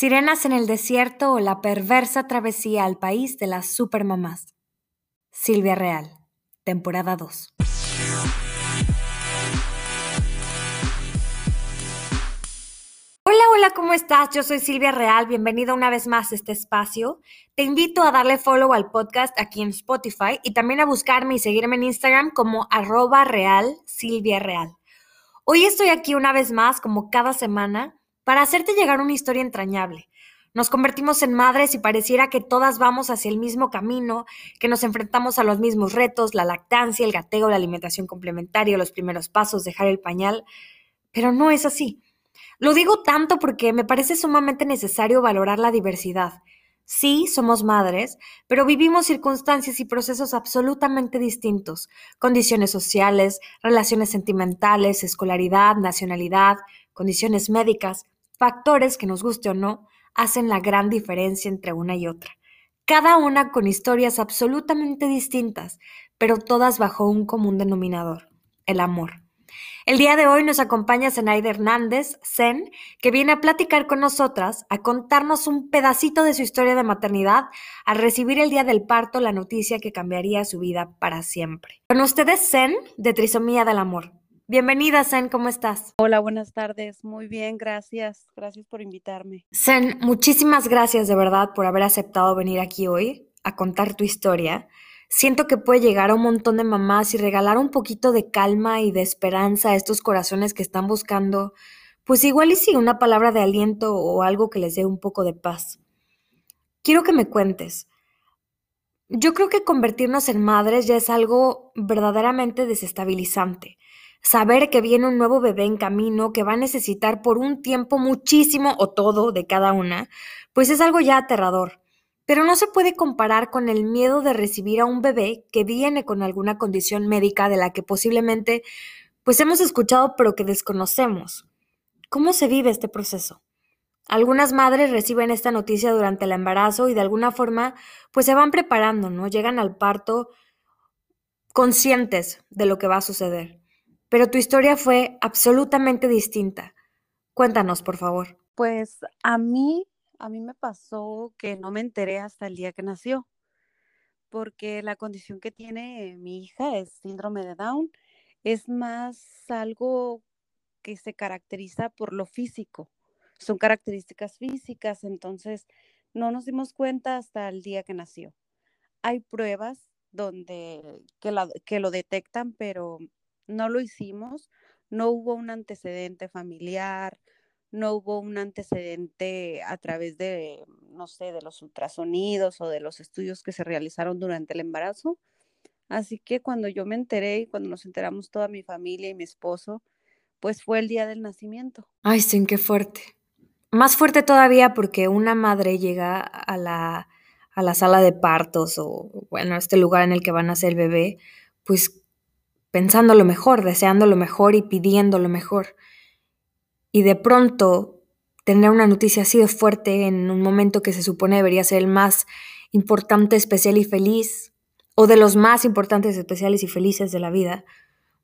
Sirenas en el desierto o la perversa travesía al país de las supermamás. Silvia Real, temporada 2. Hola, hola, ¿cómo estás? Yo soy Silvia Real, bienvenida una vez más a este espacio. Te invito a darle follow al podcast aquí en Spotify y también a buscarme y seguirme en Instagram como arroba real Silvia Real. Hoy estoy aquí una vez más, como cada semana, para hacerte llegar una historia entrañable. Nos convertimos en madres y pareciera que todas vamos hacia el mismo camino, que nos enfrentamos a los mismos retos, la lactancia, el gateo, la alimentación complementaria, los primeros pasos, dejar el pañal, pero no es así. Lo digo tanto porque me parece sumamente necesario valorar la diversidad. Sí, somos madres, pero vivimos circunstancias y procesos absolutamente distintos, condiciones sociales, relaciones sentimentales, escolaridad, nacionalidad, condiciones médicas, factores que nos guste o no, hacen la gran diferencia entre una y otra. Cada una con historias absolutamente distintas, pero todas bajo un común denominador, el amor. El día de hoy nos acompaña Zenaida Hernández, Zen, que viene a platicar con nosotras, a contarnos un pedacito de su historia de maternidad, al recibir el día del parto la noticia que cambiaría su vida para siempre. Con ustedes, Zen, de Trisomía del Amor. Bienvenida, Zen, ¿cómo estás? Hola, buenas tardes. Muy bien, gracias. Gracias por invitarme. Zen, muchísimas gracias de verdad por haber aceptado venir aquí hoy a contar tu historia. Siento que puede llegar a un montón de mamás y regalar un poquito de calma y de esperanza a estos corazones que están buscando, pues igual y sí, una palabra de aliento o algo que les dé un poco de paz. Quiero que me cuentes. Yo creo que convertirnos en madres ya es algo verdaderamente desestabilizante saber que viene un nuevo bebé en camino que va a necesitar por un tiempo muchísimo o todo de cada una, pues es algo ya aterrador. Pero no se puede comparar con el miedo de recibir a un bebé que viene con alguna condición médica de la que posiblemente pues hemos escuchado pero que desconocemos. ¿Cómo se vive este proceso? Algunas madres reciben esta noticia durante el embarazo y de alguna forma pues se van preparando, ¿no? Llegan al parto conscientes de lo que va a suceder. Pero tu historia fue absolutamente distinta. Cuéntanos, por favor. Pues a mí, a mí me pasó que no me enteré hasta el día que nació, porque la condición que tiene mi hija es síndrome de Down. Es más algo que se caracteriza por lo físico. Son características físicas, entonces no nos dimos cuenta hasta el día que nació. Hay pruebas donde que, que lo detectan, pero no lo hicimos, no hubo un antecedente familiar, no hubo un antecedente a través de, no sé, de los ultrasonidos o de los estudios que se realizaron durante el embarazo. Así que cuando yo me enteré y cuando nos enteramos toda mi familia y mi esposo, pues fue el día del nacimiento. Ay, sí, qué fuerte. Más fuerte todavía porque una madre llega a la, a la sala de partos o, bueno, a este lugar en el que va a el bebé, pues pensando lo mejor, deseando lo mejor y pidiendo lo mejor. Y de pronto tener una noticia así de fuerte en un momento que se supone debería ser el más importante, especial y feliz, o de los más importantes, especiales y felices de la vida,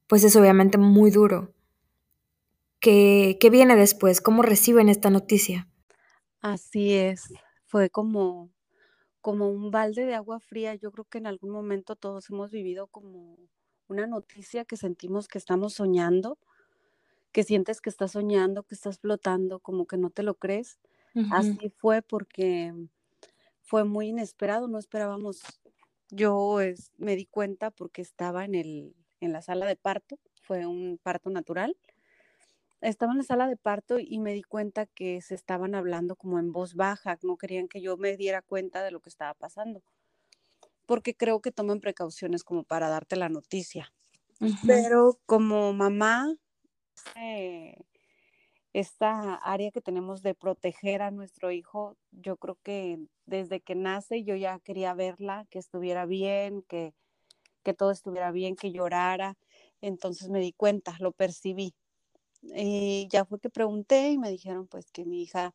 pues es obviamente muy duro. ¿Qué, qué viene después? ¿Cómo reciben esta noticia? Así es, fue como, como un balde de agua fría. Yo creo que en algún momento todos hemos vivido como una noticia que sentimos que estamos soñando, que sientes que estás soñando, que estás flotando, como que no te lo crees. Así fue porque fue muy inesperado, no esperábamos. Yo me di cuenta porque estaba en, el, en la sala de parto, fue un parto natural. Estaba en la sala de parto y me di cuenta que se estaban hablando como en voz baja, no querían que yo me diera cuenta de lo que estaba pasando, porque creo que toman precauciones como para darte la noticia. Pero como mamá, eh, esta área que tenemos de proteger a nuestro hijo, yo creo que desde que nace yo ya quería verla, que estuviera bien, que, que todo estuviera bien, que llorara. Entonces me di cuenta, lo percibí. Y ya fue que pregunté y me dijeron pues que mi hija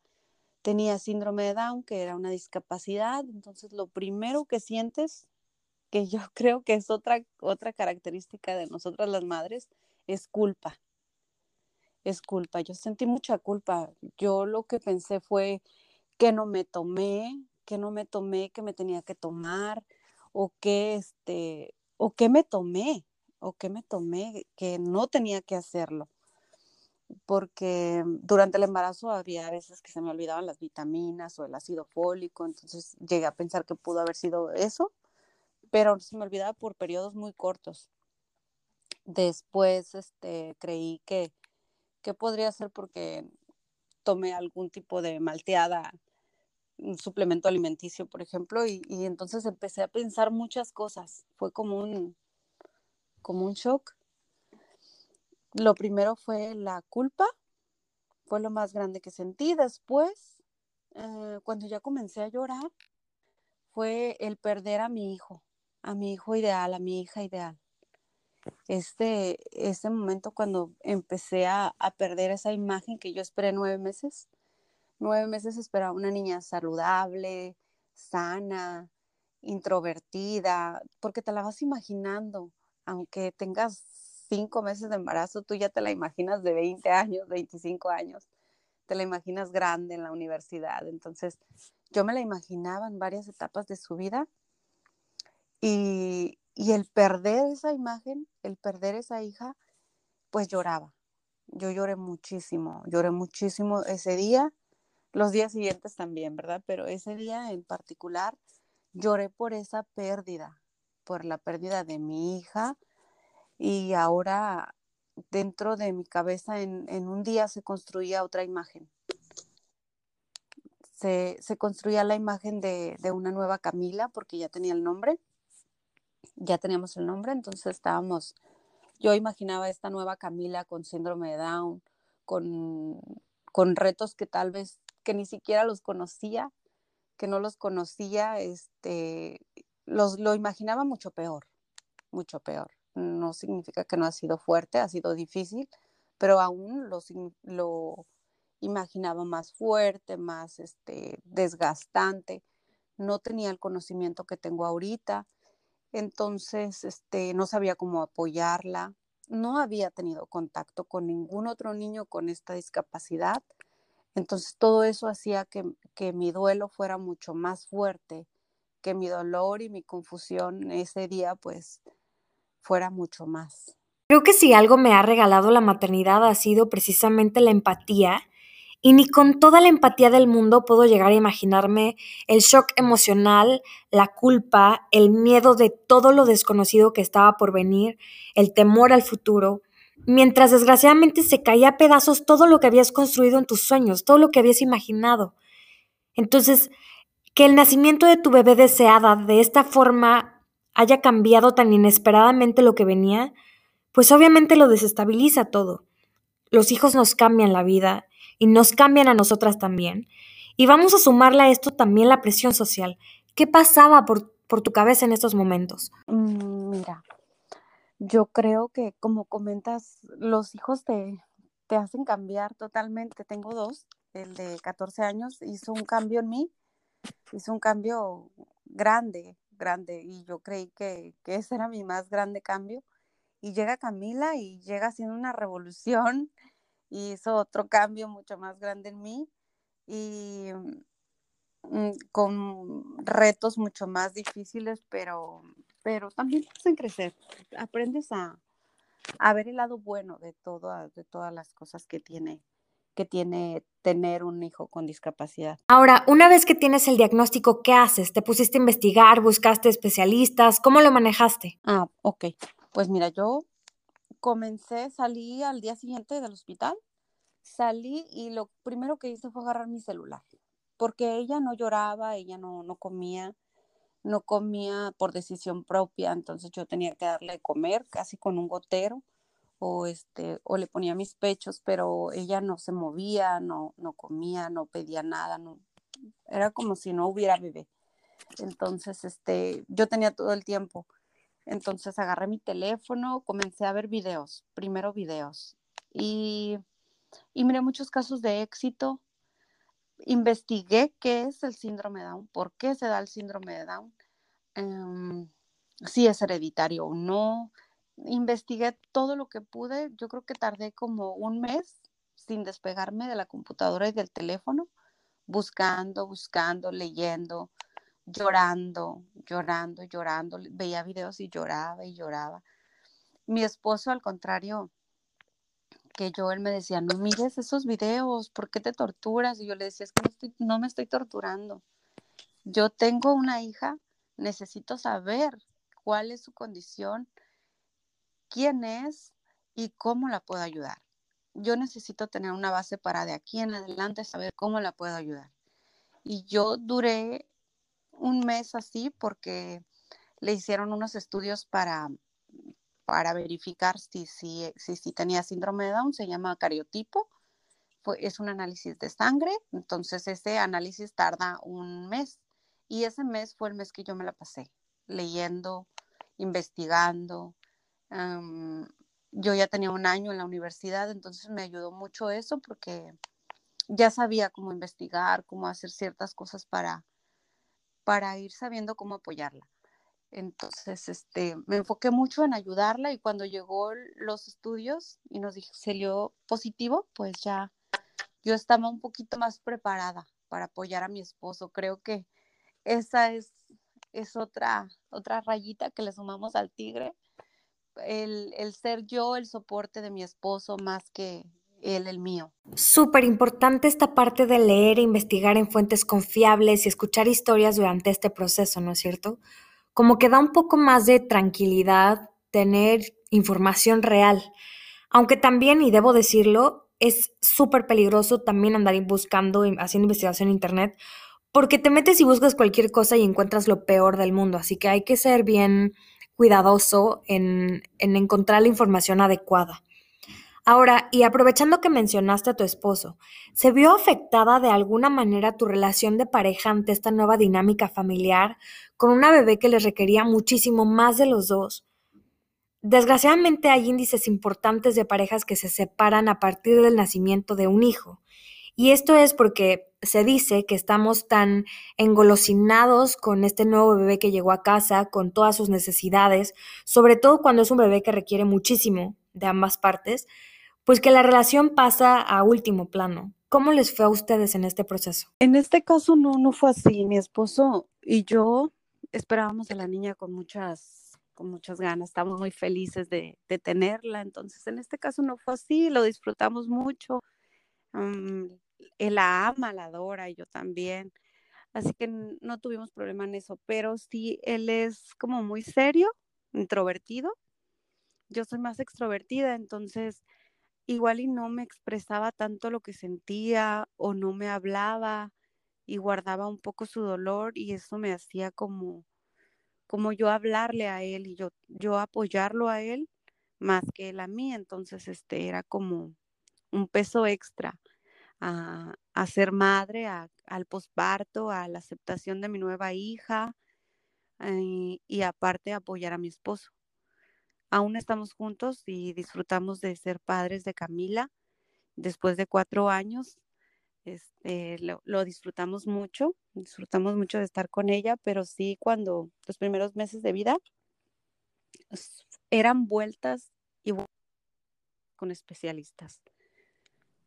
tenía síndrome de Down, que era una discapacidad. Entonces lo primero que sientes, que yo creo que es otra, otra característica de nosotras las madres, es culpa es culpa. Yo sentí mucha culpa. Yo lo que pensé fue que no me tomé, que no me tomé, que me tenía que tomar, o que este, o que me tomé, o que me tomé, que no tenía que hacerlo. Porque durante el embarazo había veces que se me olvidaban las vitaminas o el ácido fólico, entonces llegué a pensar que pudo haber sido eso, pero se me olvidaba por periodos muy cortos. Después este, creí que, ¿Qué podría ser porque tomé algún tipo de malteada, un suplemento alimenticio, por ejemplo, y, entonces empecé a pensar muchas cosas. Fue como un, como un shock. Lo primero fue la culpa, fue lo más grande que sentí. Después, eh, cuando ya comencé a llorar, fue el perder a mi hijo, a mi hijo ideal, a mi hija ideal este, este momento cuando empecé a, perder esa imagen que yo esperé nueve meses. Nueve meses esperaba una niña saludable, sana, introvertida, porque te la vas imaginando, aunque tengas cinco meses de embarazo, tú ya te la imaginas de 20 años, 25 años, te la imaginas grande en la universidad. Entonces, yo me la imaginaba en varias etapas de su vida y, y el perder esa imagen, el perder esa hija, pues lloraba. Yo lloré muchísimo, lloré muchísimo ese día, los días siguientes también, ¿verdad? Pero ese día en particular lloré por esa pérdida, por la pérdida de mi hija y ahora dentro de mi cabeza en, un día se construía otra imagen. Se, construía la imagen de, de una nueva Camila porque ya tenía el nombre ya teníamos el nombre, entonces estábamos, yo imaginaba esta nueva Camila con síndrome de Down, con, con retos que tal vez, que ni siquiera los conocía, que no los conocía, este, los, lo imaginaba mucho peor, mucho peor. No significa que no ha sido fuerte, ha sido difícil, pero aún lo, imaginaba más fuerte, más este, desgastante. No tenía el conocimiento que tengo ahorita entonces este, no sabía cómo apoyarla, no había tenido contacto con ningún otro niño con esta discapacidad, entonces todo eso hacía que, que mi duelo fuera mucho más fuerte, que mi dolor y mi confusión ese día pues fuera mucho más. Creo que si algo me ha regalado la maternidad ha sido precisamente la empatía y ni con toda la empatía del mundo puedo llegar a imaginarme el shock emocional, la culpa, el miedo de todo lo desconocido que estaba por venir, el temor al futuro, mientras desgraciadamente se caía a pedazos todo lo que habías construido en tus sueños, todo lo que habías imaginado. Entonces, que el nacimiento de tu bebé deseada de esta forma haya cambiado tan inesperadamente lo que venía, pues obviamente lo desestabiliza todo. Los hijos nos cambian la vida y nos cambian a nosotras también. Y vamos a sumarle a esto también la presión social. ¿Qué pasaba por, tu cabeza en estos momentos? Mm, mira, yo creo que como comentas, los hijos te, te hacen cambiar totalmente. Tengo dos, el de 14 años hizo un cambio en mí, hizo un cambio grande, grande, y yo creí que, que ese era mi más grande cambio. Y llega Camila y llega haciendo una revolución hizo otro cambio mucho más grande en mí y mm, con retos mucho más difíciles, pero, pero también hacen crecer. Aprendes a, ver el lado bueno de, todo, de todas las cosas que tiene, que tiene tener un hijo con discapacidad. Ahora, una vez que tienes el diagnóstico, ¿qué haces? ¿Te pusiste a investigar? ¿Buscaste especialistas? ¿Cómo lo manejaste? Ah, ok. Pues mira, yo comencé, salí al día siguiente del hospital, salí y lo primero que hice fue agarrar mi celular, porque ella no lloraba, ella no, no comía, no comía por decisión propia, entonces yo tenía que darle de comer casi con un gotero o este o le ponía mis pechos, pero ella no se movía, no no comía, no pedía nada, no era como si no hubiera bebé. Entonces, este, yo tenía todo el tiempo. Entonces agarré mi teléfono, comencé a ver videos, primero videos y y miré muchos casos de éxito. Investigué qué es el síndrome Down, por qué se da el síndrome de Down, em, si es hereditario o no, investigué todo lo que pude. Yo creo que tardé como un mes sin despegarme de la computadora y del teléfono, buscando, buscando, leyendo, llorando, llorando, llorando. Veía videos y lloraba y lloraba. Mi esposo, al contrario, que yo, él me decía, no mires esos videos, ¿por qué te torturas? Y yo le decía, es que no, estoy, no me estoy torturando. Yo tengo una hija, necesito saber cuál es su condición, quién es y cómo la puedo ayudar. Yo necesito tener una base para de aquí en adelante saber cómo la puedo ayudar. Y yo duré un mes así porque le hicieron unos estudios para, para verificar si, si, si, si tenía síndrome de Down, se llama cariotipo. es un análisis de sangre, entonces ese análisis tarda un mes y ese mes fue el mes que yo me la pasé leyendo, investigando, yo ya tenía un año en la universidad, entonces me ayudó mucho eso porque ya sabía cómo investigar, cómo hacer ciertas cosas para, para ir sabiendo cómo apoyarla. Entonces, este, me enfoqué mucho en ayudarla y cuando llegó los estudios y nos salió positivo, pues ya yo estaba un poquito más preparada para apoyar a mi esposo. Creo que esa es, es otra, otra rayita que le sumamos al tigre el, ser yo el soporte de mi esposo más que él el mío. Súper importante esta parte de leer e investigar en fuentes confiables y escuchar historias durante este proceso, ¿no es cierto? Como que da un poco más de tranquilidad tener información real. Aunque también, y debo decirlo, es súper peligroso también andar buscando, haciendo investigación en Internet, porque te metes y buscas cualquier cosa y encuentras lo peor del mundo. Así que hay que ser bien cuidadoso en, encontrar la información adecuada. Ahora, y aprovechando que mencionaste a tu esposo, ¿se vio afectada de alguna manera tu relación de pareja ante esta nueva dinámica familiar con una bebé que les requería muchísimo más de los dos? Desgraciadamente hay índices importantes de parejas que se separan a partir del nacimiento de un hijo. Y esto es porque se dice que estamos tan engolosinados con este nuevo bebé que llegó a casa, con todas sus necesidades, sobre todo cuando es un bebé que requiere muchísimo de ambas partes, pues que la relación pasa a último plano. ¿Cómo les fue a ustedes en este proceso? En este caso no, no fue así. Mi esposo y yo esperábamos a la niña con muchas, con muchas ganas, estamos muy felices de, tenerla. Entonces, en este caso no fue así, lo disfrutamos mucho. Mm, él la ama, la adora, y yo también. Así que no tuvimos problema en eso, pero sí, él es como muy serio, introvertido. Yo soy más extrovertida, entonces igual y no me expresaba tanto lo que sentía o no me hablaba y guardaba un poco su dolor y eso me hacía como como yo hablarle a él y yo yo apoyarlo a él más que él a mí, entonces este era como un peso extra a, ser madre, al posparto, a la aceptación de mi nueva hija eh, y aparte apoyar a mi esposo. Aún estamos juntos y disfrutamos de ser padres de Camila después de cuatro años. Este, lo, disfrutamos mucho, disfrutamos mucho de estar con ella, pero sí cuando los primeros meses de vida eran vueltas y con especialistas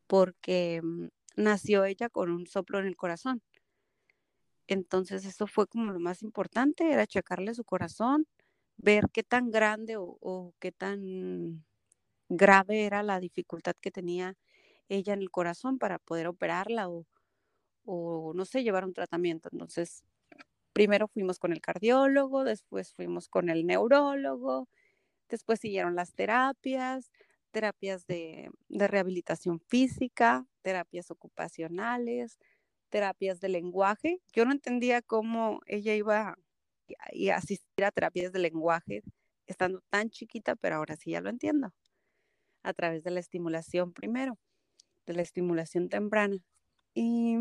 porque mm, nació ella con un soplo en el corazón. Entonces eso fue como lo más importante, era checarle su corazón, ver qué tan grande o, qué tan grave era la dificultad que tenía ella en el corazón para poder operarla o, o no sé, llevar un tratamiento. Entonces, primero fuimos con el cardiólogo, después fuimos con el neurólogo, después siguieron las terapias, terapias de, de rehabilitación física, terapias ocupacionales, terapias de lenguaje. Yo no entendía cómo ella iba a asistir a terapias de lenguaje estando tan chiquita, pero ahora sí ya lo entiendo. A través de la estimulación primero, de la estimulación temprana. Y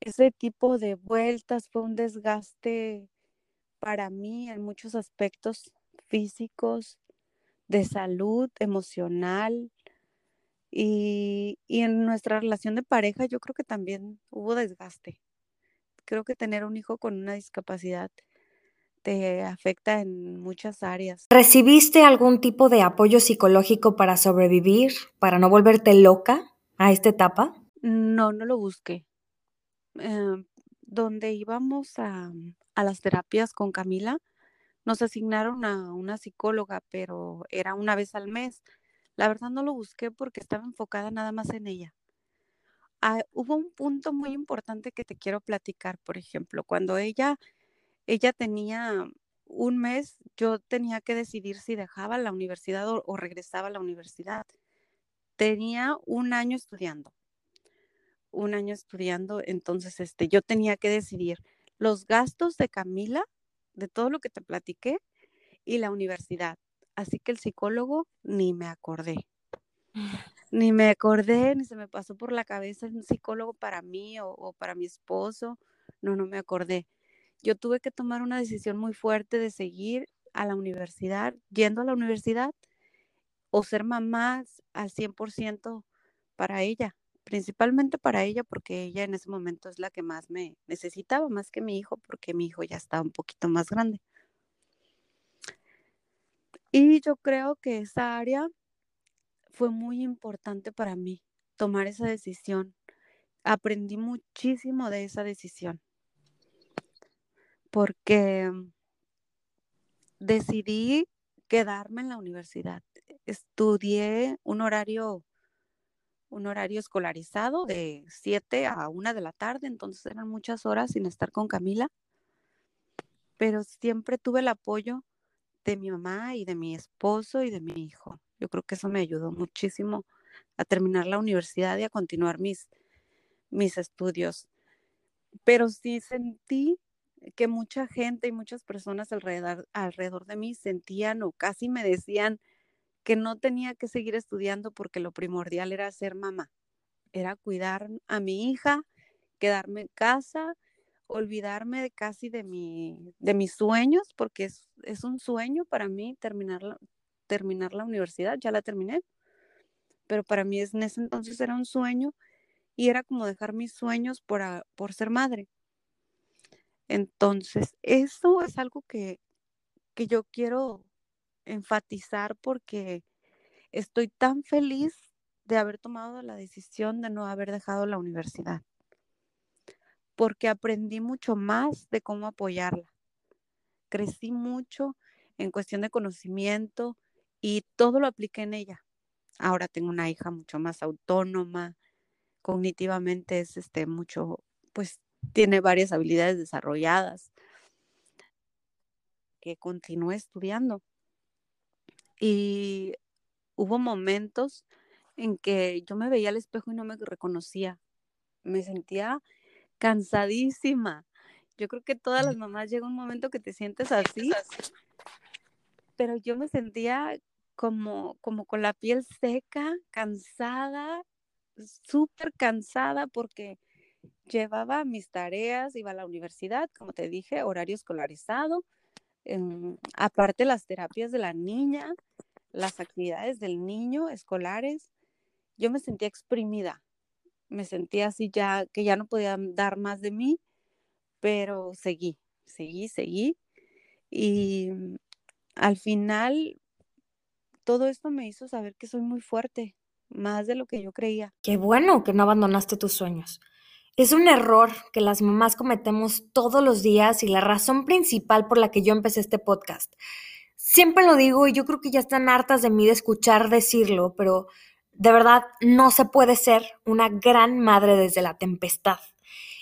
ese tipo de vueltas fue un desgaste para mí en muchos aspectos físicos, de salud, emocional, y, en nuestra relación de pareja yo creo que también hubo desgaste. Creo que tener un hijo con una discapacidad te afecta en muchas áreas. ¿Recibiste algún tipo de apoyo psicológico para sobrevivir, para no volverte loca a esta etapa? No, no lo busqué. Em, donde íbamos a, a las terapias con Camila, nos asignaron a una psicóloga, pero era una vez al mes la verdad no lo busqué porque estaba enfocada nada más en ella. Ah, hubo un punto muy importante que te quiero platicar, por ejemplo, cuando ella, ella tenía un mes, yo tenía que decidir si dejaba la universidad o, o regresaba a la universidad. Tenía un año estudiando, un año estudiando, entonces este, yo tenía que decidir los gastos de Camila, de todo lo que te platiqué, y la universidad. Así que el psicólogo ni me acordé. Ni me acordé, ni se me pasó por la cabeza un psicólogo para mí o, para mi esposo. No, no me acordé. Yo tuve que tomar una decisión muy fuerte de seguir a la universidad, yendo a la universidad o ser mamá al 100% para ella, principalmente para ella porque ella en ese momento es la que más me necesitaba, más que mi hijo, porque mi hijo ya estaba un poquito más grande. Y yo creo que esa área fue muy importante para mí, tomar esa decisión. Aprendí muchísimo de esa decisión, porque decidí quedarme en la universidad. Estudié un horario un horario escolarizado de 7 a 1 de la tarde, entonces eran muchas horas sin estar con Camila, pero siempre tuve el apoyo de mi mamá y de mi esposo y de mi hijo. Yo creo que eso me ayudó muchísimo a terminar la universidad y a continuar mis, mis estudios. Pero sí sentí que mucha gente y muchas personas alrededor, alrededor de mí sentían o casi me decían que no tenía que seguir estudiando porque lo primordial era ser mamá, era cuidar a mi hija, quedarme en casa olvidarme casi de, mi, de mis sueños, porque es, es un sueño para mí terminar la, terminar la universidad, ya la terminé, pero para mí en ese entonces era un sueño y era como dejar mis sueños por, por ser madre. Entonces, eso es algo que, que yo quiero enfatizar porque estoy tan feliz de haber tomado la decisión de no haber dejado la universidad porque aprendí mucho más de cómo apoyarla. Crecí mucho en cuestión de conocimiento y todo lo apliqué en ella. Ahora tengo una hija mucho más autónoma, cognitivamente es este mucho, pues tiene varias habilidades desarrolladas que continué estudiando. Y hubo momentos en que yo me veía al espejo y no me reconocía. Me sentía cansadísima. Yo creo que todas las mamás llega un momento que te sientes así, pero yo me sentía como, como con la piel seca, cansada, súper cansada porque llevaba mis tareas, iba a la universidad, como te dije, horario escolarizado, em, aparte las terapias de la niña, las actividades del niño escolares, yo me sentía exprimida, me sentía así ya, que ya no podía dar más de mí, pero seguí, seguí, seguí. Y mm, al final, todo esto me hizo saber que soy muy fuerte, más de lo que yo creía. Qué bueno que no abandonaste tus sueños. Es un error que las mamás cometemos todos los días y la razón principal por la que yo empecé este podcast. Siempre lo digo y yo creo que ya están hartas de mí de escuchar decirlo, pero De verdad, no se puede ser una gran madre desde la tempestad.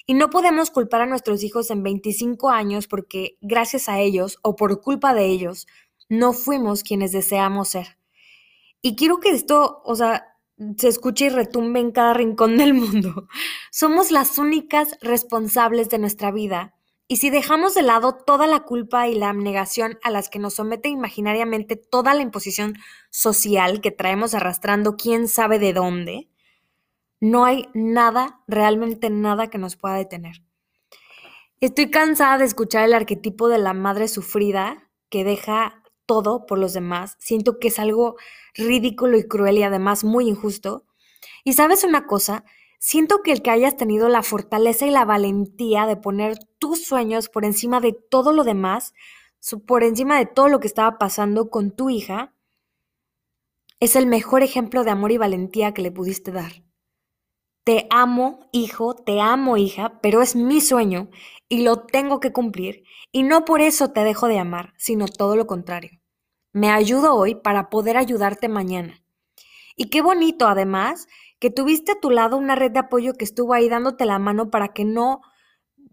Y no podemos culpar a nuestros hijos en 25 años porque gracias a ellos o por culpa de ellos no fuimos quienes deseamos ser. Y quiero que esto, o sea, se escuche y retumbe en cada rincón del mundo. Somos las únicas responsables de nuestra vida. Y si dejamos de lado toda la culpa y la abnegación a las que nos somete imaginariamente toda la imposición social que traemos arrastrando quién sabe de dónde, no hay nada, realmente nada que nos pueda detener. Estoy cansada de escuchar el arquetipo de la madre sufrida que deja todo por los demás. Siento que es algo ridículo y cruel y además muy injusto. Y sabes una cosa, siento que el que hayas tenido la fortaleza y la valentía de poner tus sueños por encima de todo lo demás, por encima de todo lo que estaba pasando con tu hija, es el mejor ejemplo de amor y valentía que le pudiste dar. Te amo, hijo, te amo, hija, pero es mi sueño y lo tengo que cumplir y no por eso te dejo de amar, sino todo lo contrario. Me ayudo hoy para poder ayudarte mañana. Y qué bonito, además, que tuviste a tu lado una red de apoyo que estuvo ahí dándote la mano para que no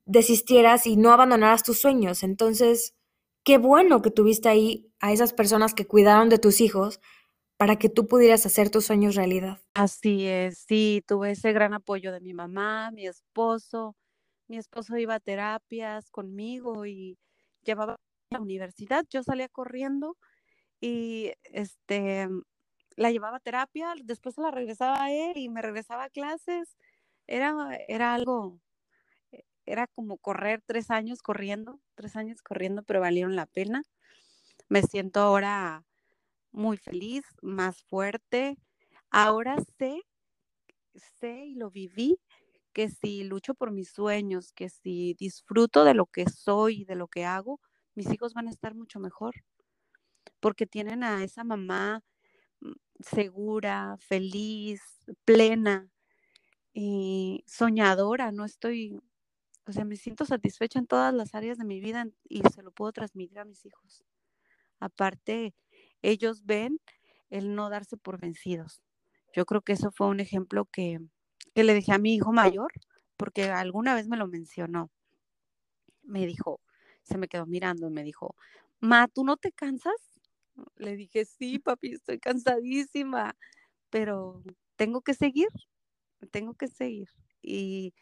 desistieras y no abandonaras tus sueños. Entonces, qué bueno que tuviste ahí a esas personas que cuidaron de tus hijos para que tú pudieras hacer tus sueños realidad. Así es, sí, tuve ese gran apoyo de mi mamá, mi esposo. Mi esposo iba a terapias conmigo y llevaba a la universidad. Yo salía corriendo y este la llevaba a terapia, después se la regresaba a él y me regresaba a clases. Era, era algo, e, era como correr tres años corriendo, tres años corriendo, pero valieron la pena. Me siento ahora muy feliz, más fuerte. Ahora sé, sé y lo viví, que si lucho por mis sueños, que si disfruto de lo que soy, de lo que hago, mis hijos van a estar mucho mejor, porque tienen a esa mamá segura, feliz, plena y soñadora. No estoy, o sea, me siento satisfecha en todas las áreas de mi vida y se lo puedo transmitir a mis hijos. Aparte, ellos ven el no darse por vencidos. Yo creo que eso fue un ejemplo que, le dejé a mi hijo mayor, porque alguna vez me lo mencionó. Me dijo, se me quedó mirando y me dijo, Ma, ¿tú no te cansas? Le dije, sí, papi, estoy cansadísima, pero tengo que seguir, tengo que seguir. Y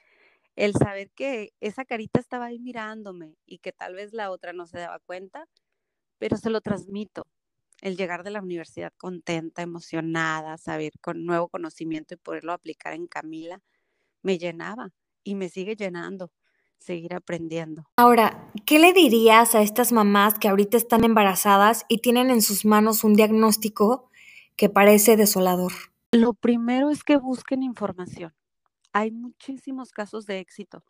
el saber que esa carita estaba ahí mirándome y que tal vez la otra no se daba cuenta, pero se lo transmito el llegar de la universidad contenta, emocionada, saber con nuevo conocimiento y poderlo aplicar en Camila, me llenaba y me sigue llenando seguir aprendiendo. Ahora, ¿qué le dirías a estas mamás que ahorita están embarazadas y tienen en sus manos un diagnóstico que parece desolador? Lo primero es que busquen información. Hay muchísimos casos de éxito,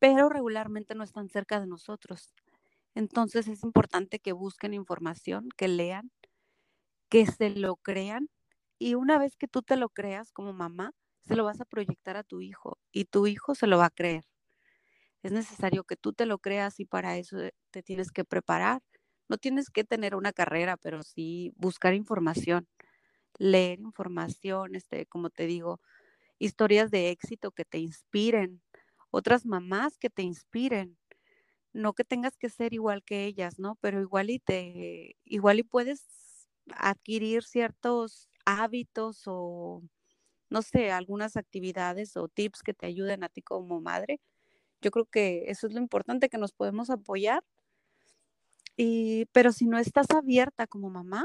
pero regularmente no están cerca de nosotros. Entonces es importante que busquen información, que lean, que se lo crean y una vez que tú te lo creas como mamá, se lo vas a proyectar a tu hijo y tu hijo se lo va a creer. Es necesario que tú te lo creas y para eso te tienes que preparar. No tienes que tener una carrera, pero sí buscar información, leer información, este, como te digo, historias de éxito que te inspiren, otras mamás que te inspiren no que tengas que ser igual que ellas, ¿no? Pero igual y te, igual y puedes adquirir ciertos hábitos o, no sé, algunas actividades o tips que te ayuden a ti como madre. Yo creo que eso es lo importante, que nos podemos apoyar. Y, pero si no estás abierta como mamá,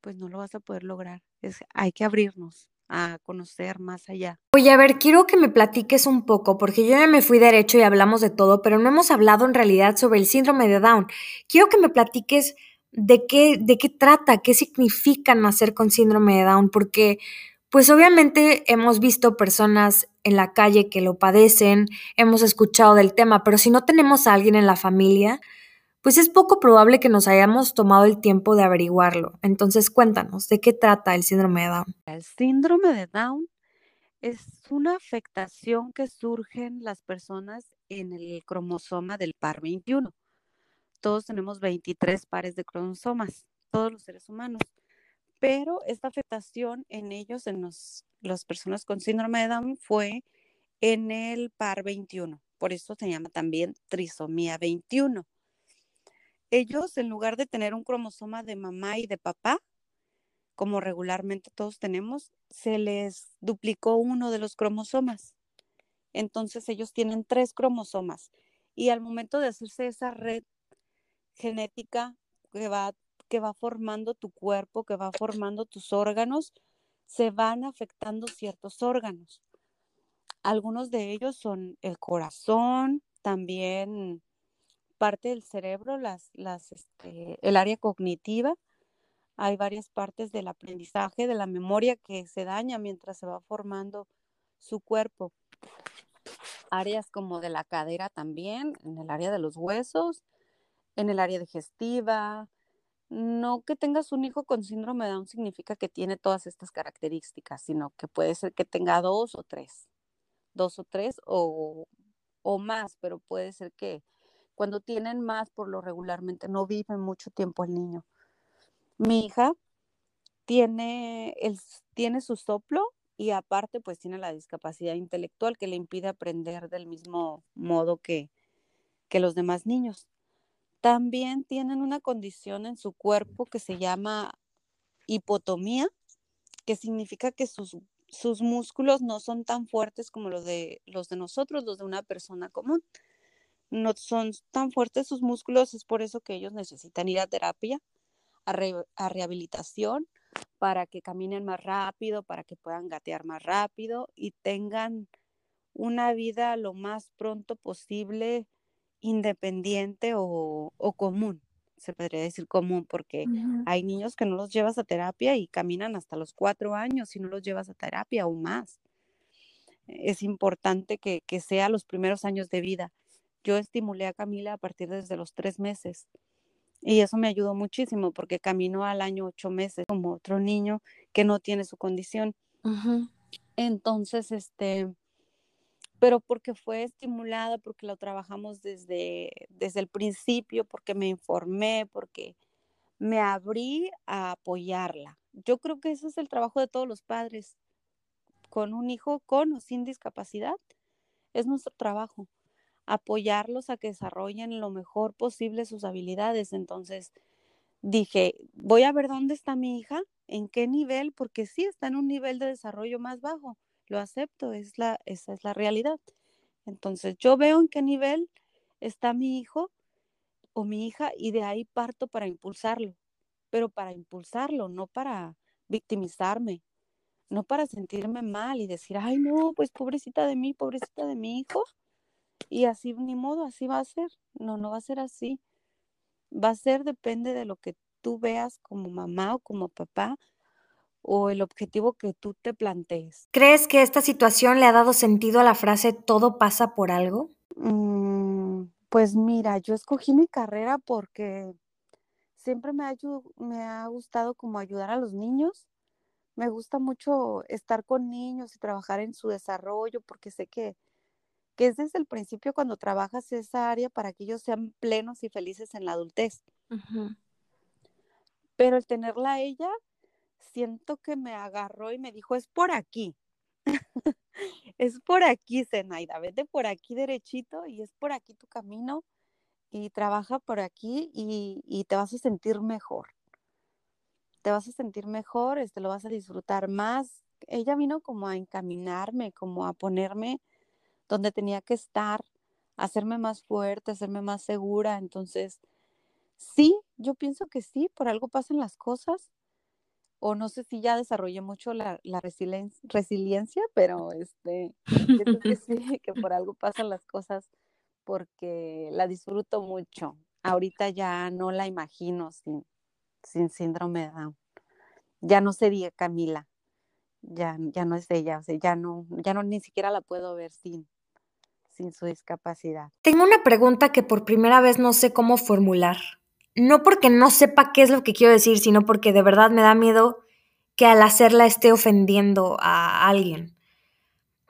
pues no lo vas a poder lograr. Es, hay que abrirnos a conocer más allá. Oye, a ver, quiero que me platiques un poco, porque yo ya me fui derecho y hablamos de todo, pero no hemos hablado en realidad sobre el síndrome de Down. Quiero que me platiques de qué, de qué trata, qué significa nacer con síndrome de Down, porque pues obviamente hemos visto personas en la calle que lo padecen, hemos escuchado del tema, pero si no tenemos a alguien en la familia, pues es poco probable que nos hayamos tomado el tiempo de averiguarlo. Entonces cuéntanos, ¿de qué trata el síndrome de Down? El síndrome de Down es una afectación que surge en las personas en el cromosoma del par 21. Todos tenemos 23 pares de cromosomas, todos los seres humanos, pero esta afectación en ellos, en los, las personas con síndrome de Down, fue en el par 21. Por eso se llama también trisomía 21. Ellos, en lugar de tener un cromosoma de mamá y de papá, como regularmente todos tenemos, se les duplicó uno de los cromosomas. Entonces ellos tienen tres cromosomas y al momento de hacerse esa red genética que va, que va formando tu cuerpo, que va formando tus órganos, se van afectando ciertos órganos. Algunos de ellos son el corazón, también parte del cerebro, las, las, este, el área cognitiva. Hay varias partes del aprendizaje, de la memoria que se daña mientras se va formando su cuerpo. Áreas como de la cadera también, en el área de los huesos, en el área digestiva. No que tengas un hijo con síndrome de Down significa que tiene todas estas características, sino que puede ser que tenga dos o tres, dos o tres o, o más, pero puede ser que cuando tienen más, por lo regularmente no vive mucho tiempo el niño. Mi hija tiene, el, tiene su soplo y aparte pues tiene la discapacidad intelectual que le impide aprender del mismo modo que, que los demás niños. También tienen una condición en su cuerpo que se llama hipotomía, que significa que sus, sus músculos no son tan fuertes como los de, los de nosotros, los de una persona común. No son tan fuertes sus músculos, es por eso que ellos necesitan ir a terapia, a, rehabilitación, para que caminen más rápido, para que puedan gatear más rápido y tengan una vida lo más pronto posible independiente o, común, se podría decir común, porque hay niños que no los llevas a terapia y caminan hasta los cuatro años si no los llevas a terapia o más. Es importante que, que sea los primeros años de vida yo estimulé a Camila a partir desde los tres meses. Y eso me ayudó muchísimo porque caminó al año ocho meses como otro niño que no tiene su condición. Entonces, este, pero porque fue estimulada, porque lo trabajamos desde, desde el principio, porque me informé, porque me abrí a apoyarla. Yo creo que ese es el trabajo de todos los padres, con un hijo con o sin discapacidad. Es nuestro trabajo apoyarlos a que desarrollen lo mejor posible sus habilidades. Entonces dije, voy a ver dónde está mi hija, en qué nivel, porque sí está en un nivel de desarrollo más bajo. Lo acepto, es la, esa es la realidad. Entonces yo veo en qué nivel está mi hijo o mi hija y de ahí parto para impulsarlo, pero para impulsarlo, no para victimizarme, no para sentirme mal y decir, ay no, pues pobrecita de mí, pobrecita de mi hijo, y así, ni modo, así va a ser. No, no va a ser así. Va a ser, depende de lo que tú veas como mamá o como papá o el objetivo que tú te plantees. ¿Crees que esta situación le ha dado sentido a la frase todo pasa por algo? Mm, pues mira, yo escogí mi carrera porque siempre me ha, me ha gustado como ayudar a los niños. Me gusta mucho estar con niños y trabajar en su desarrollo porque sé que que es desde el principio cuando trabajas esa área para que ellos sean plenos y felices en la adultez. Pero el tenerla a ella, siento que me agarró y me dijo, es por aquí. es por aquí, Zenaida, vete por aquí derechito y es por aquí tu camino y trabaja por aquí y, y, te vas a sentir mejor. Te vas a sentir mejor, este, lo vas a disfrutar más. Ella vino como a encaminarme, como a ponerme donde tenía que estar, hacerme más fuerte, hacerme más segura. Entonces, sí, yo pienso que sí, por algo pasan las cosas. O no sé si ya desarrollé mucho la, resiliencia, pero este, que sí, que por algo pasan las cosas porque la disfruto mucho. Ahorita ya no la imagino sin, sin síndrome de Down. Ya no sería Camila, ya, ya no es ella, o sea, ya no, ya no ni siquiera la puedo ver sin, sin su discapacidad. Tengo una pregunta que por primera vez no sé cómo formular. No porque no sepa qué es lo que quiero decir, sino porque de verdad me da miedo que al hacerla esté ofendiendo a alguien.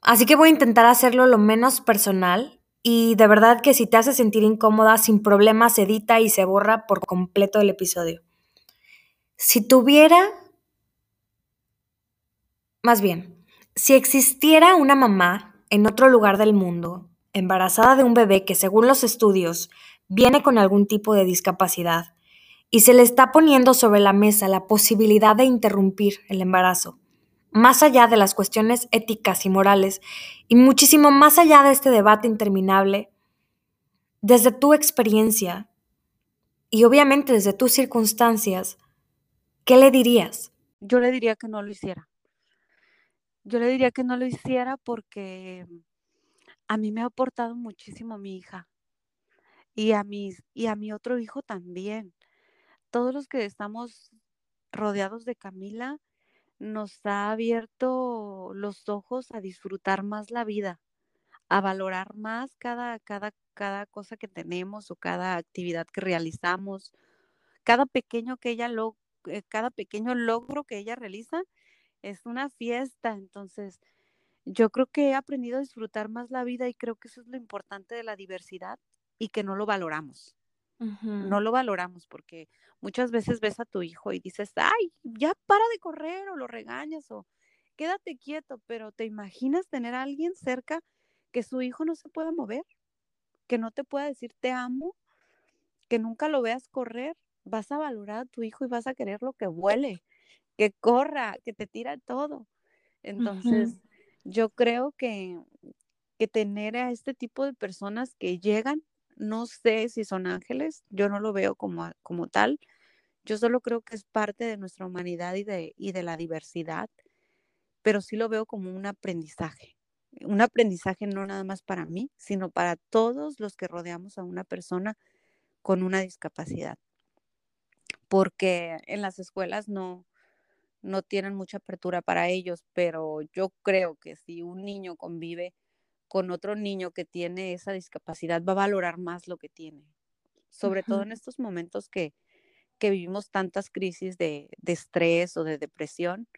Así que voy a intentar hacerlo lo menos personal y de verdad que si te hace sentir incómoda, sin problemas, se edita y se borra por completo el episodio. Si tuviera Más bien, si existiera una mamá en otro lugar del mundo, embarazada de un bebé que según los estudios viene con algún tipo de discapacidad, y se le está poniendo sobre la mesa la posibilidad de interrumpir el embarazo, más allá de las cuestiones éticas y morales, y muchísimo más allá de este debate interminable, desde tu experiencia y obviamente desde tus circunstancias, ¿qué le dirías? Yo le diría que no lo hiciera. Yo le diría que no lo hiciera porque a mí me ha aportado muchísimo mi hija y a, mis, y a mi otro hijo también. Todos los que estamos rodeados de Camila nos ha abierto los ojos a disfrutar más la vida, a valorar más cada, cada, cada cosa que tenemos o cada actividad que realizamos, cada pequeño que ella lo, eh, cada pequeño logro que ella realiza es una fiesta. Entonces, yo creo que he aprendido a disfrutar más la vida y creo que eso es lo importante de la diversidad y que no lo valoramos. No lo valoramos porque muchas veces ves a tu hijo y dices, ay, ya para de correr o lo regañas o quédate quieto, pero ¿te imaginas tener a alguien cerca que su hijo no se pueda mover? Que no te pueda decir te amo, que nunca lo veas correr, vas a valorar a tu hijo y vas a querer lo que vuele, que corra, que te tira todo. Entonces, yo creo que, que tener a este tipo de personas que llegan, no sé si son ángeles, yo no lo veo como, como tal, yo solo creo que es parte de nuestra humanidad y de, y de la diversidad, pero sí lo veo como un aprendizaje. Un aprendizaje no nada más para mí, sino para todos los que rodeamos a una persona con una discapacidad. Porque en las escuelas no, no tienen mucha apertura para ellos, pero yo creo que si un niño convive con otro niño que tiene esa discapacidad, va a valorar más lo que tiene, sobre todo en estos momentos que, que vivimos tantas crisis de, de, estrés o de depresión.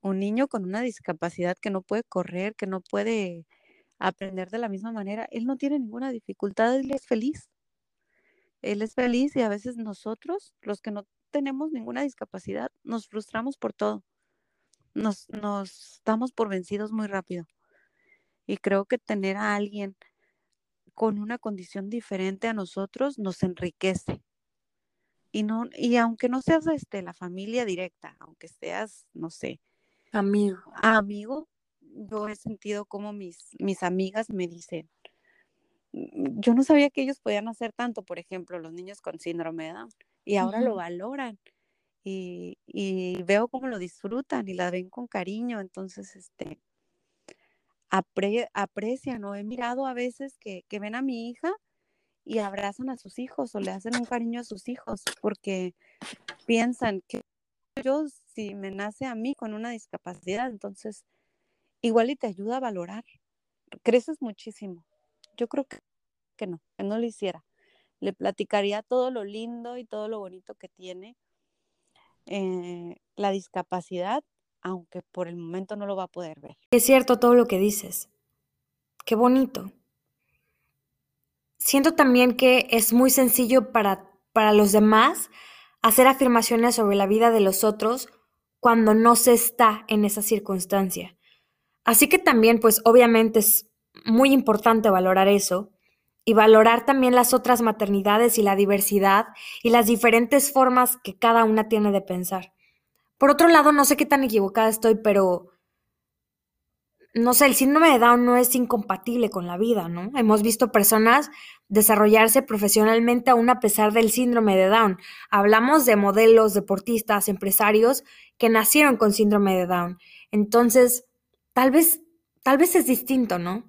Un niño con una discapacidad que no puede correr, que no puede aprender de la misma manera, él no tiene ninguna dificultad, él es feliz. Él es feliz y a veces nosotros, los que no tenemos ninguna discapacidad, nos frustramos por todo. Nos, nos damos por vencidos muy rápido. Y creo que tener a alguien con una condición diferente a nosotros nos enriquece. Y, no, y aunque no seas este, la familia directa, aunque seas, no sé, amigo, amigo yo he sentido como mis, mis amigas me dicen, mm, yo no sabía que ellos podían hacer tanto, por ejemplo, los niños con síndrome de Down y ahora lo valoran y, veo cómo lo disfrutan y la ven con cariño, entonces, este, aprecian o he mirado a veces que, ven a mi hija y abrazan a sus hijos o le hacen un cariño a sus hijos porque piensan que yo, si me nace a mí con una discapacidad, entonces igual y te ayuda a valorar, creces muchísimo. Yo creo que, que no, que no lo hiciera. Le platicaría todo lo lindo y todo lo bonito que tiene eh, la discapacidad, aunque por el momento no lo va a poder ver. Es cierto todo lo que dices. Qué bonito. Siento también que es muy sencillo para, para los demás hacer afirmaciones sobre la vida de los otros cuando no se está en esa circunstancia. Así que también, pues obviamente es muy importante valorar eso, y valorar también las otras maternidades y la diversidad y las diferentes formas que cada una tiene de pensar. Por otro lado, no sé qué tan equivocada estoy, pero no sé, el síndrome de Down no es incompatible con la vida, ¿no? Hemos visto personas desarrollarse profesionalmente aún a pesar del síndrome de Down. Hablamos de modelos, deportistas, empresarios que nacieron con síndrome de Down. Entonces, tal vez, tal vez es distinto, ¿no?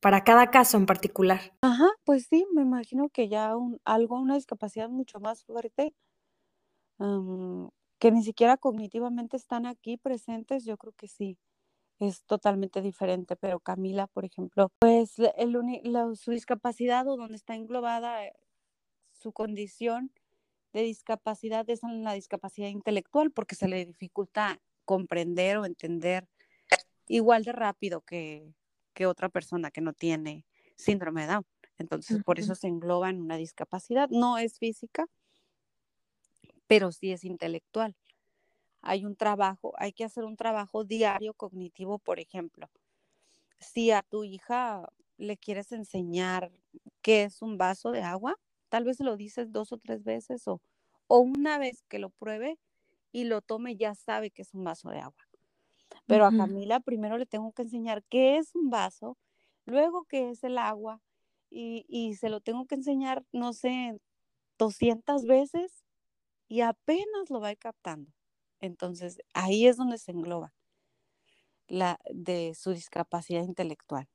para cada caso en particular. Ajá, pues sí, me imagino que ya un, algo, una discapacidad mucho más fuerte, que ni siquiera cognitivamente están aquí presentes, yo creo que sí, es totalmente diferente, pero Camila, por ejemplo, pues el su discapacidad o donde está englobada eh, su condición de discapacidad es en la discapacidad intelectual porque se le dificulta comprender o entender igual de rápido que, que otra persona que no tiene síndrome de Down. Entonces, por eso se engloba en una discapacidad. No es física, pero sí es intelectual. hay un trabajo, hay que hacer un trabajo diario cognitivo, por ejemplo. Si a tu hija le quieres enseñar qué es un vaso de agua, tal vez lo dices dos o tres veces o, o una vez que lo pruebe y lo tome ya sabe que es un vaso de agua. Pero a Camila primero le tengo que enseñar qué es un vaso, luego qué es el agua y, y se lo tengo que enseñar, no sé, 200 veces y apenas lo va a ir captando. Entonces, ahí es donde se engloba la de su discapacidad intelectual.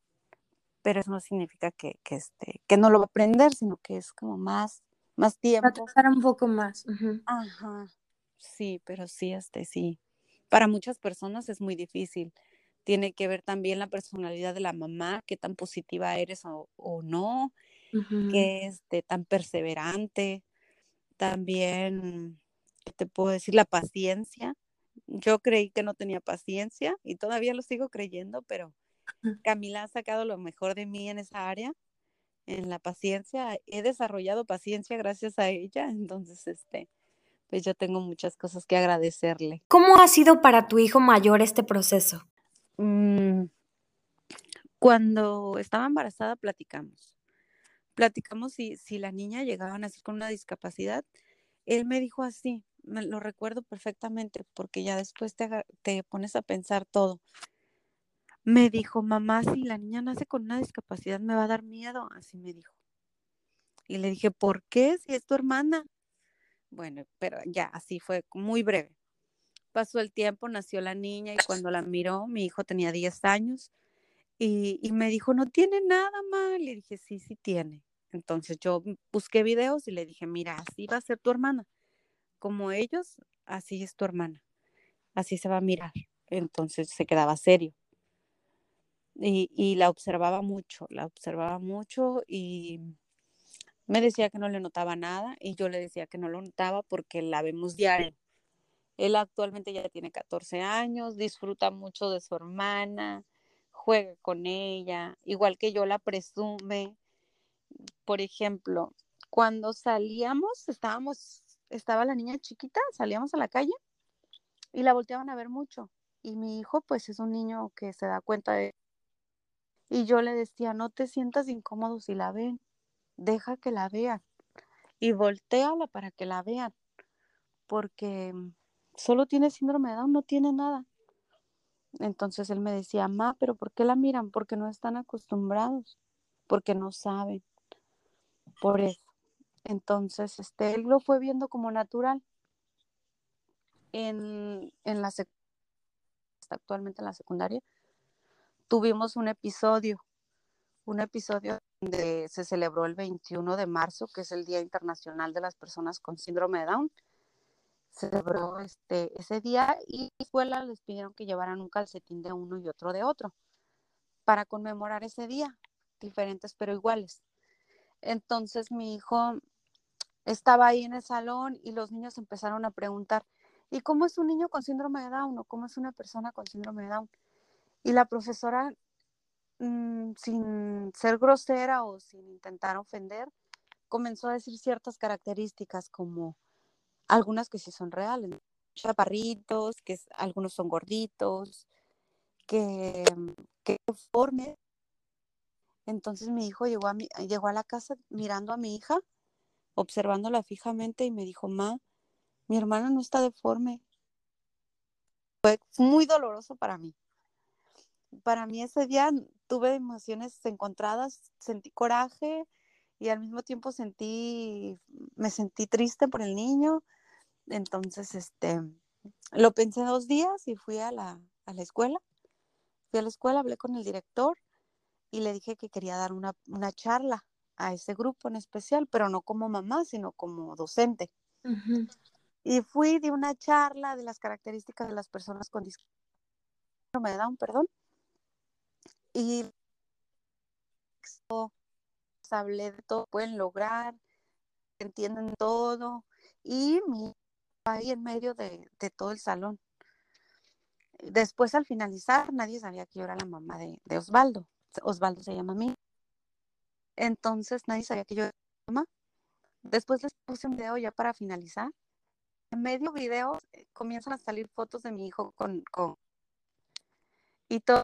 Pero eso no significa que, que, este, que no lo va a aprender, sino que es como más, más tiempo. Para un poco más. Ajá. Sí, pero sí, este, sí. Para muchas personas es muy difícil. Tiene que ver también la personalidad de la mamá, qué tan positiva eres o, no, qué este, tan perseverante. También ¿qué te puedo decir? La paciencia. Yo creí que no tenía paciencia y todavía lo sigo creyendo, pero Camila ha sacado lo mejor de mí en esa área, en la paciencia. He desarrollado paciencia gracias a ella, entonces, este, pues yo tengo muchas cosas que agradecerle. ¿Cómo ha sido para tu hijo mayor este proceso? Mm, cuando estaba embarazada platicamos. Platicamos si, si la niña llegaba a nacer con una discapacidad. Él me dijo así, me lo recuerdo perfectamente porque ya después te, te pones a pensar todo. Me dijo, mamá, si la niña nace con una discapacidad me va a dar miedo, así me dijo. Y le dije, ¿por qué? Si es tu hermana. Bueno, pero ya, así fue muy breve. Pasó el tiempo, nació la niña y cuando la miró, mi hijo tenía 10 años y, y me dijo, no tiene nada mal. Le dije, sí, sí tiene. Entonces yo busqué videos y le dije, mira, así va a ser tu hermana como ellos, así es tu hermana, así se va a mirar. Entonces se quedaba serio. Y, la observaba mucho, la observaba mucho y me decía que no le notaba nada y yo le decía que no lo notaba porque la vemos diario. Él actualmente ya tiene 14 años, disfruta mucho de su hermana, juega con ella, igual que yo la presume. Por ejemplo, cuando salíamos, estábamos estaba la niña chiquita, salíamos a la calle y la volteaban a ver mucho. Y mi hijo, pues es un niño que se da cuenta de... Y yo le decía, no te sientas incómodo si la ven, deja que la vean y volteala para que la vean, porque solo tiene síndrome de Down, no tiene nada. Entonces él me decía, ma, pero ¿por qué la miran? Porque no están acostumbrados, porque no saben. Por eso. Entonces, este, él lo fue viendo como natural. En, en la actualmente en la secundaria, tuvimos un episodio, un episodio donde se celebró el 21 de marzo, que es el Día Internacional de las Personas con Síndrome de Down. Se celebró este, ese día y la escuela les pidieron que llevaran un calcetín de uno y otro de otro para conmemorar ese día, diferentes pero iguales. Entonces mi hijo estaba ahí en el salón y los niños empezaron a preguntar, ¿y cómo es un niño con síndrome de Down o cómo es una persona con síndrome de Down? Y la profesora, mm, sin ser grosera o sin intentar ofender, comenzó a decir ciertas características como algunas que sí son reales, chaparritos, que algunos son gorditos, que, que forme. Entonces mi hijo llegó a, mi, llegó a la casa mirando a mi hija observándola fijamente y me dijo, Ma, mi hermana no está deforme. Fue muy doloroso para mí. Para mí ese día tuve emociones encontradas, sentí coraje y al mismo tiempo sentí, me sentí triste por el niño. Entonces, este, lo pensé dos días y fui a la, a la escuela. Fui a la escuela, hablé con el director y le dije que quería dar una, una charla a ese grupo en especial, pero no como mamá, sino como docente. Y fui de una charla de las características de las personas con discapacidad, me da un perdón, y hablé de todo, pueden lograr, entienden todo, y mi ahí en medio de, todo el salón. Después, al finalizar, nadie sabía que yo era la mamá de, de Osvaldo. Osvaldo se llama a mí. Entonces nadie sabía que yo era mamá. Después les puse un video ya para finalizar. medio video eh, comienzan a salir fotos de mi hijo con, con y todos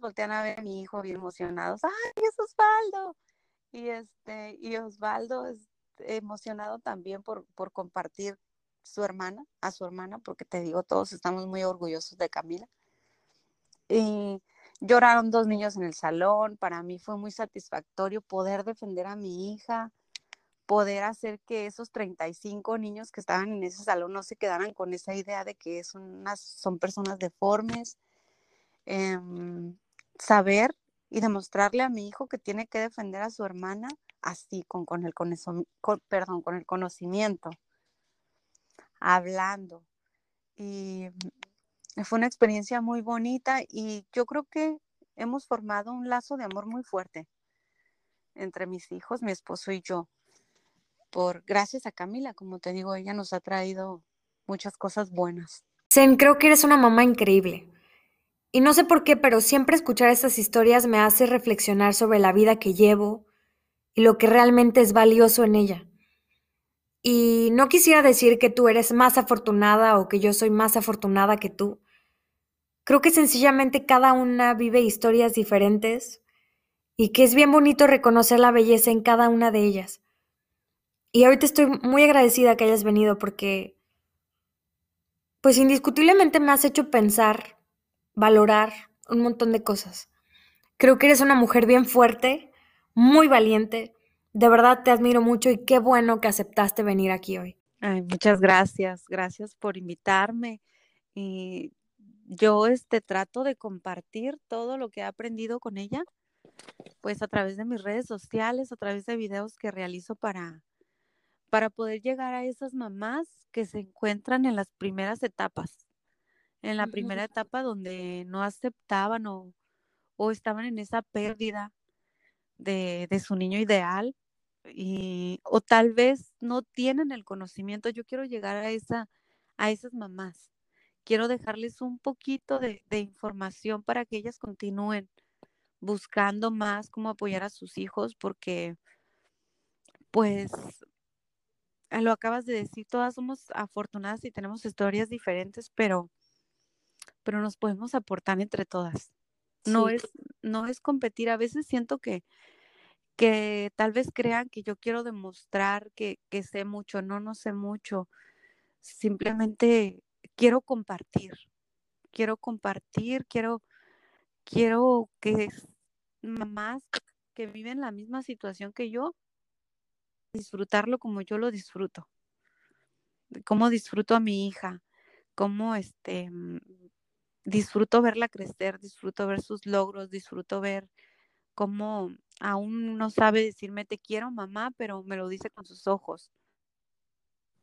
voltean a ver a mi hijo bien emocionados. ¡Ay, es Osvaldo! Y este, y Osvaldo es emocionado también por, por compartir su hermana, a su hermana, porque te digo, todos estamos muy orgullosos de Camila. Y lloraron dos niños en el salón. Para mí fue muy satisfactorio poder defender a mi hija, poder hacer que esos 35 niños que estaban en ese salón no se quedaran con esa idea de que son, unas, son personas deformes. Em, saber y demostrarle a mi hijo que tiene que defender a su hermana así, con, con, el, con, eso, perdón, con el conocimiento, hablando. Y fue una experiencia muy bonita y yo creo que hemos formado un lazo de amor muy fuerte entre mis hijos, mi esposo y yo. Por gracias a Camila, como te digo, ella nos ha traído muchas cosas buenas. Zen, creo que eres una mamá increíble. Y no sé por qué, pero siempre escuchar estas historias me hace reflexionar sobre la vida que llevo y lo que realmente es valioso en ella. Y no quisiera decir que tú eres más afortunada o que yo soy más afortunada que tú. Creo que sencillamente cada una vive historias diferentes y que es bien bonito reconocer la belleza en cada una de ellas. Y ahorita estoy muy agradecida que hayas venido porque, pues indiscutiblemente me has hecho pensar valorar un montón de cosas. Creo que eres una mujer bien fuerte, muy valiente. De verdad te admiro mucho y qué bueno que aceptaste venir aquí hoy. Ay, muchas gracias, gracias por invitarme. Y yo este trato de compartir todo lo que he aprendido con ella, pues a través de mis redes sociales, a través de videos que realizo para para poder llegar a esas mamás que se encuentran en las primeras etapas en la primera etapa donde no aceptaban o, estaban en esa pérdida de, su niño ideal y, o tal vez no tienen el conocimiento. Yo quiero llegar a, esa, a esas mamás. Quiero dejarles un poquito de, de información para que ellas continúen buscando más cómo apoyar a sus hijos porque pues lo acabas de decir, todas somos afortunadas y tenemos historias diferentes, pero pero nos podemos aportar entre todas. No, es, no es competir. A veces siento que, que tal vez crean que yo quiero demostrar que, que sé mucho. No, no sé mucho. Simplemente quiero compartir. Quiero compartir, quiero, quiero que mamás que viven la misma situación que yo, disfrutarlo como yo lo disfruto. Cómo disfruto a mi hija, cómo este disfruto verla crecer, disfruto ver sus logros, disfruto ver cómo aún no sabe decirme te quiero mamá, pero me lo dice con sus ojos.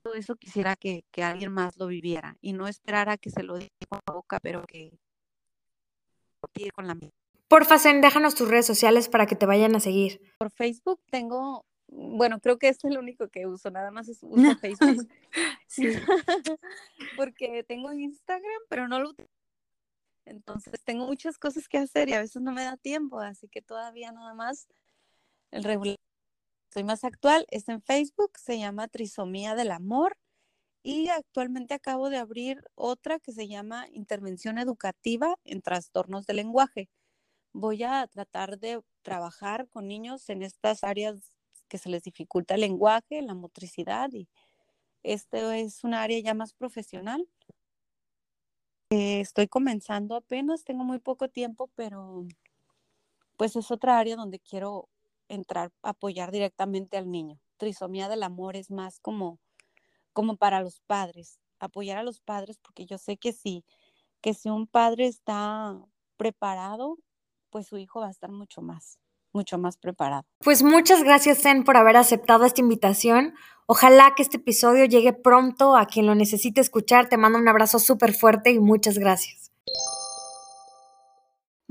Todo eso quisiera que, alguien más lo viviera y no esperara que se lo diga con la boca, pero que con la Porfa, Zen, déjanos tus redes sociales para que te vayan a seguir. Por Facebook tengo, bueno, creo que es el único que uso, nada más es uso Facebook. sí. Porque tengo Instagram, pero no lo entonces tengo muchas cosas que hacer y a veces no me da tiempo, así que todavía nada más el regular. Soy más actual, es en Facebook, se llama Trisomía del Amor y actualmente acabo de abrir otra que se llama Intervención Educativa en Trastornos del Lenguaje. Voy a tratar de trabajar con niños en estas áreas que se les dificulta el lenguaje, la motricidad y este es un área ya más profesional eh, estoy comenzando apenas, tengo muy poco tiempo, pero pues es otra área donde quiero entrar, apoyar directamente al niño. Trisomía del amor es más como, como para los padres, apoyar a los padres, porque yo sé que si, que si un padre está preparado, pues su hijo va a estar mucho más mucho más preparado. Pues muchas gracias, Zen, por haber aceptado esta invitación. Ojalá que este episodio llegue pronto a quien lo necesite escuchar. Te mando un abrazo súper fuerte y muchas gracias.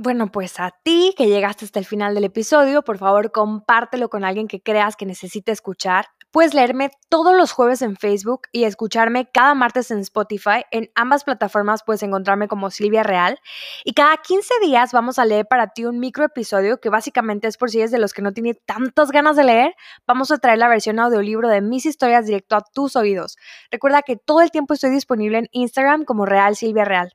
Bueno, pues a ti que llegaste hasta el final del episodio, por favor compártelo con alguien que creas que necesite escuchar Puedes leerme todos los jueves en Facebook y escucharme cada martes en Spotify. En ambas plataformas puedes encontrarme como Silvia Real. Y cada 15 días vamos a leer para ti un micro episodio que básicamente es por si eres de los que no tiene tantas ganas de leer. Vamos a traer la versión audiolibro de mis historias directo a tus oídos. Recuerda que todo el tiempo estoy disponible en Instagram como Real Silvia Real.